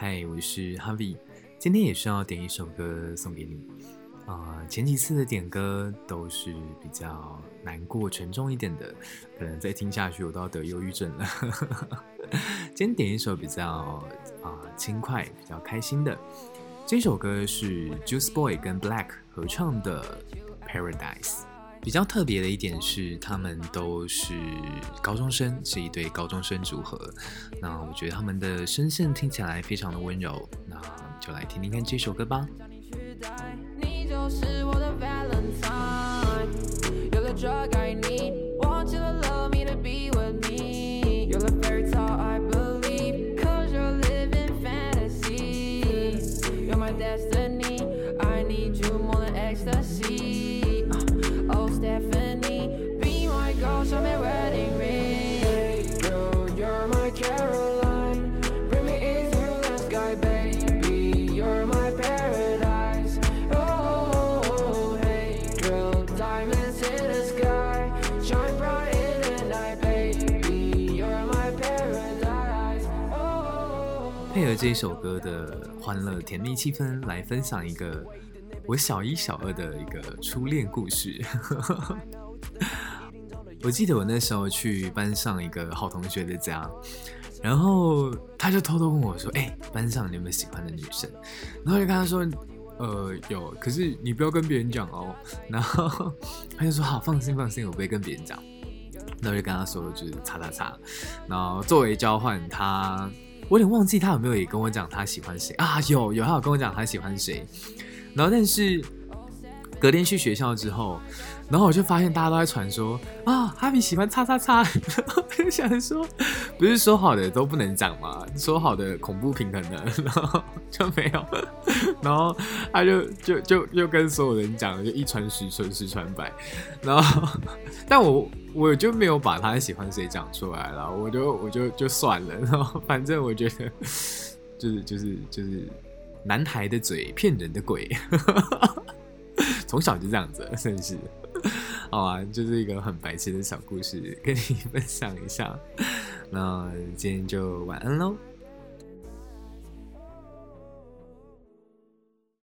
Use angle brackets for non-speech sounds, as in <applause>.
嗨，我是 Harvie，今天也是要点一首歌送给你。呃，前几次的点歌都是比较难过、沉重一点的，可能再听下去我都要得忧郁症了。<laughs> 今天点一首比较啊、轻快、比较开心的，这首歌是 Juice Boy 跟 Black 合唱的《Paradise》。比较特别的一点是，他们都是高中生，是一对高中生组合。那我觉得他们的声线听起来非常的温柔。那就来听听看这首歌吧。配合这首歌的欢乐甜蜜气氛，来分享一个我小一小二的一个初恋故事。我记得我那时候去班上一个好同学的家，然后他就偷偷问我说：“哎，班上你有没有喜欢的女生？”然后就跟他说：“呃，有，可是你不要跟别人讲哦。”然后他就说：“好，放心放心，我不会跟别人讲。”那我就跟他说：“就是叉叉叉。”然后作为交换，他。我有点忘记他有没有也跟我讲他喜欢谁啊？有有，他有跟我讲他喜欢谁。然后但是隔天去学校之后，然后我就发现大家都在传说啊，哈比喜欢叉叉叉。然后我就想说，不是说好的都不能讲吗？说好的恐怖平衡的，然后就没有。然后他就就就又跟所有人讲，就一传十，传十传百。然后但我。我就没有把他喜欢谁讲出来了，我就我就就算了，然后反正我觉得 <laughs> 就是就是就是男孩的嘴骗人的鬼，从小就这样子，<laughs> 真是好啊，就是一个很白痴的小故事，跟你分享一下。那今天就晚安喽。